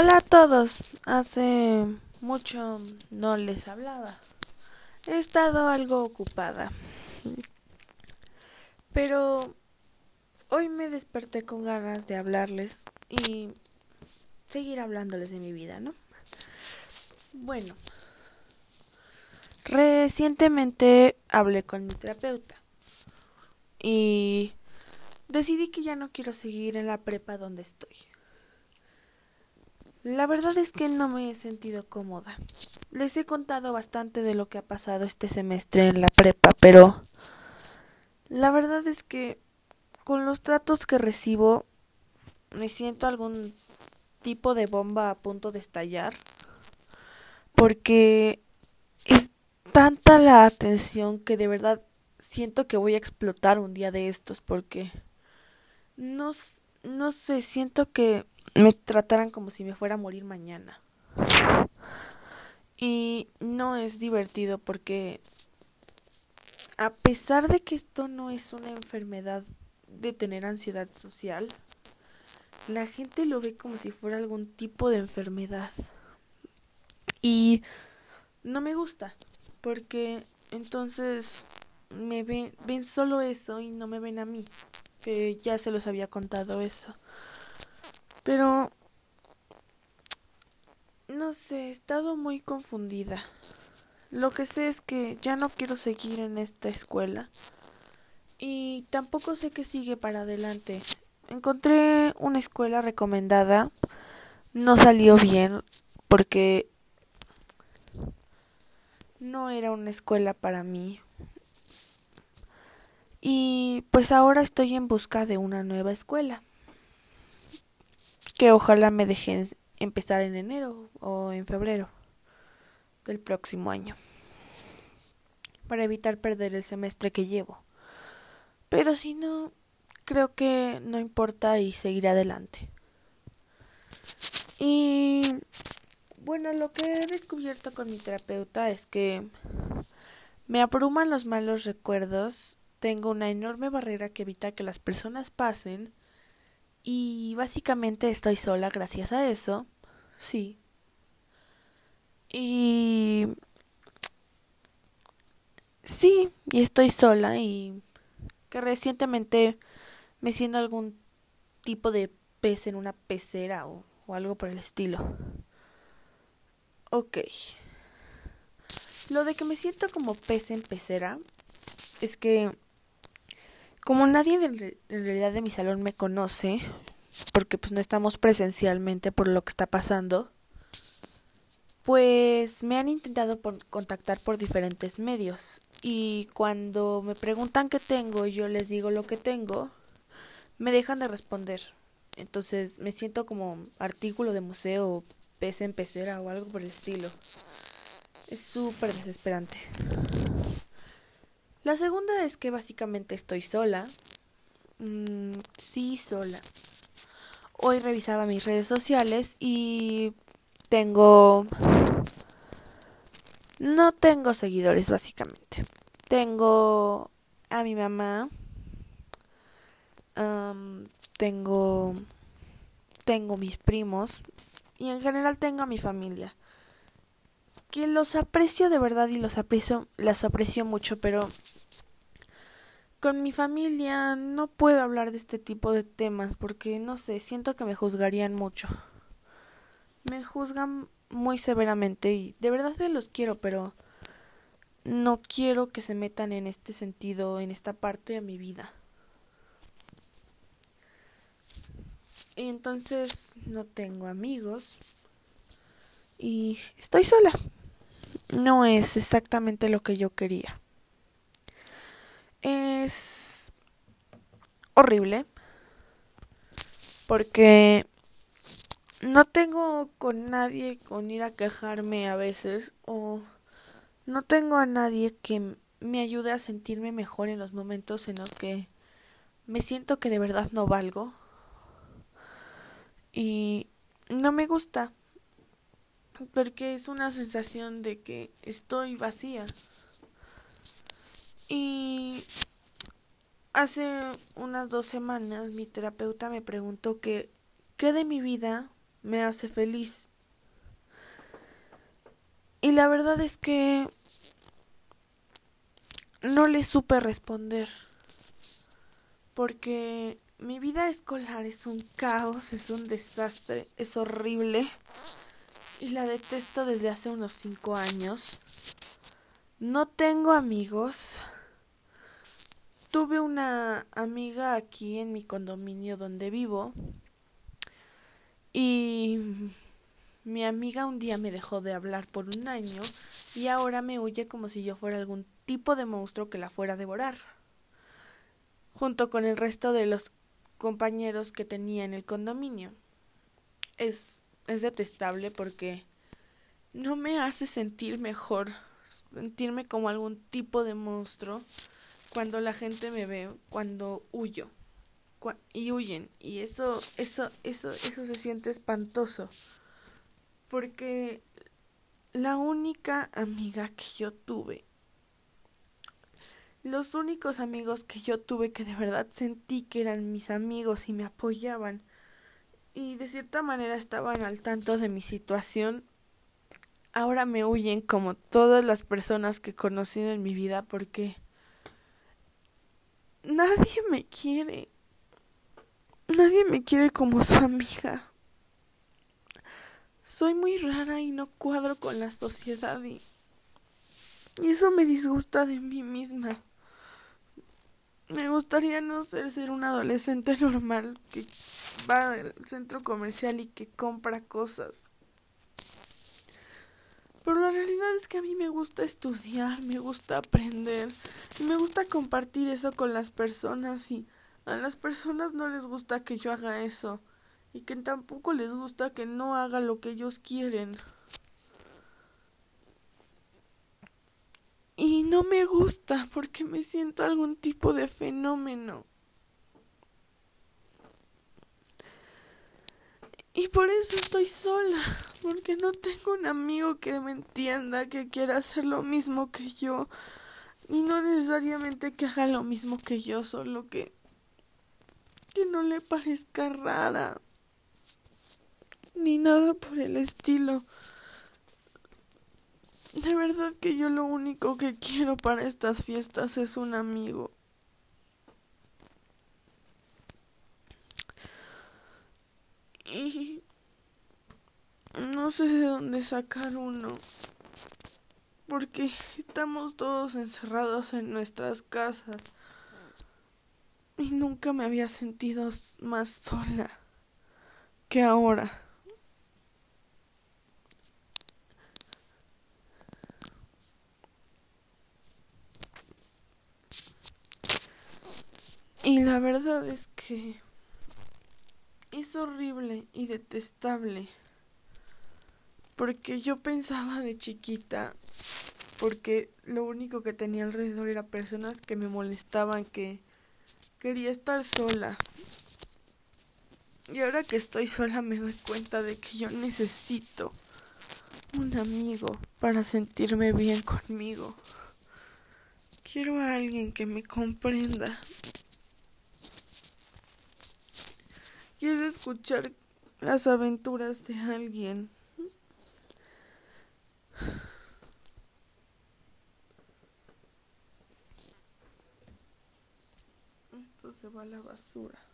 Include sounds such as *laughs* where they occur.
Hola a todos. Hace mucho no les hablaba. He estado algo ocupada. Pero hoy me desperté con ganas de hablarles y seguir hablándoles de mi vida, ¿no? Bueno, recientemente hablé con mi terapeuta y decidí que ya no quiero seguir en la prepa donde estoy. La verdad es que no me he sentido cómoda. Les he contado bastante de lo que ha pasado este semestre en la prepa, pero la verdad es que con los tratos que recibo me siento algún tipo de bomba a punto de estallar porque es tanta la atención que de verdad siento que voy a explotar un día de estos porque no, no sé, siento que me trataran como si me fuera a morir mañana. Y no es divertido porque a pesar de que esto no es una enfermedad de tener ansiedad social, la gente lo ve como si fuera algún tipo de enfermedad. Y no me gusta, porque entonces me ven, ven solo eso y no me ven a mí, que ya se los había contado eso. Pero no sé, he estado muy confundida. Lo que sé es que ya no quiero seguir en esta escuela. Y tampoco sé qué sigue para adelante. Encontré una escuela recomendada. No salió bien porque no era una escuela para mí. Y pues ahora estoy en busca de una nueva escuela que ojalá me dejen empezar en enero o en febrero del próximo año para evitar perder el semestre que llevo. Pero si no, creo que no importa y seguiré adelante. Y bueno, lo que he descubierto con mi terapeuta es que me abruman los malos recuerdos, tengo una enorme barrera que evita que las personas pasen y básicamente estoy sola gracias a eso. Sí. Y... Sí, y estoy sola y que recientemente me siento algún tipo de pez en una pecera o, o algo por el estilo. Ok. Lo de que me siento como pez en pecera es que como nadie de, en realidad de mi salón me conoce, porque pues no estamos presencialmente por lo que está pasando, pues me han intentado contactar por diferentes medios. Y cuando me preguntan qué tengo y yo les digo lo que tengo, me dejan de responder. Entonces me siento como artículo de museo, pez en pecera o algo por el estilo. Es súper desesperante. La segunda es que básicamente estoy sola. Mm, sí, sola. Hoy revisaba mis redes sociales y tengo... No tengo seguidores básicamente. Tengo a mi mamá. tengo... Tengo mis primos. Y en general tengo a mi familia que los aprecio de verdad y los aprecio, las aprecio mucho, pero con mi familia no puedo hablar de este tipo de temas porque no sé, siento que me juzgarían mucho. Me juzgan muy severamente y de verdad se los quiero, pero no quiero que se metan en este sentido, en esta parte de mi vida. Y entonces no tengo amigos y estoy sola. No es exactamente lo que yo quería es horrible porque no tengo con nadie con ir a quejarme a veces o no tengo a nadie que me ayude a sentirme mejor en los momentos en los que me siento que de verdad no valgo. Y no me gusta porque es una sensación de que estoy vacía. Y hace unas dos semanas mi terapeuta me preguntó que qué de mi vida me hace feliz. Y la verdad es que no le supe responder. Porque mi vida escolar es un caos, es un desastre, es horrible. Y la detesto desde hace unos cinco años. No tengo amigos. Tuve una amiga aquí en mi condominio donde vivo. Y mi amiga un día me dejó de hablar por un año y ahora me huye como si yo fuera algún tipo de monstruo que la fuera a devorar. Junto con el resto de los compañeros que tenía en el condominio. Es, es detestable porque no me hace sentir mejor, sentirme como algún tipo de monstruo cuando la gente me ve, cuando huyo y huyen y eso eso eso eso se siente espantoso porque la única amiga que yo tuve los únicos amigos que yo tuve que de verdad sentí que eran mis amigos y me apoyaban y de cierta manera estaban al tanto de mi situación ahora me huyen como todas las personas que he conocido en mi vida porque nadie me quiere Nadie me quiere como su amiga. Soy muy rara y no cuadro con la sociedad y, eso me disgusta de mí misma. Me gustaría no ser ser un adolescente *laughs* normal que va al centro comercial y que compra cosas. Pero la realidad es que a mí me gusta estudiar, me gusta aprender y me gusta compartir eso con las personas y a las personas no les gusta que yo haga eso y que tampoco les gusta que no haga lo que ellos quieren. Y no me gusta porque me siento algún tipo de fenómeno. Y por eso estoy sola, porque no tengo un amigo que me entienda, que quiera hacer lo mismo que yo. Y no necesariamente que haga lo mismo que yo, solo que que no le parezca rara ni nada por el estilo. De verdad que yo lo único que quiero para estas fiestas es un amigo. Y no sé de dónde sacar uno. Porque estamos todos encerrados en nuestras casas y nunca me había sentido más sola que ahora. Y la verdad es que es horrible y detestable. Porque yo pensaba de chiquita, porque lo único que tenía alrededor era personas que me molestaban, que Quería estar sola. Y ahora que estoy sola me doy cuenta de que yo necesito un amigo para sentirme bien conmigo. Quiero a alguien que me comprenda. Quiero escuchar las aventuras de alguien. se va la basura.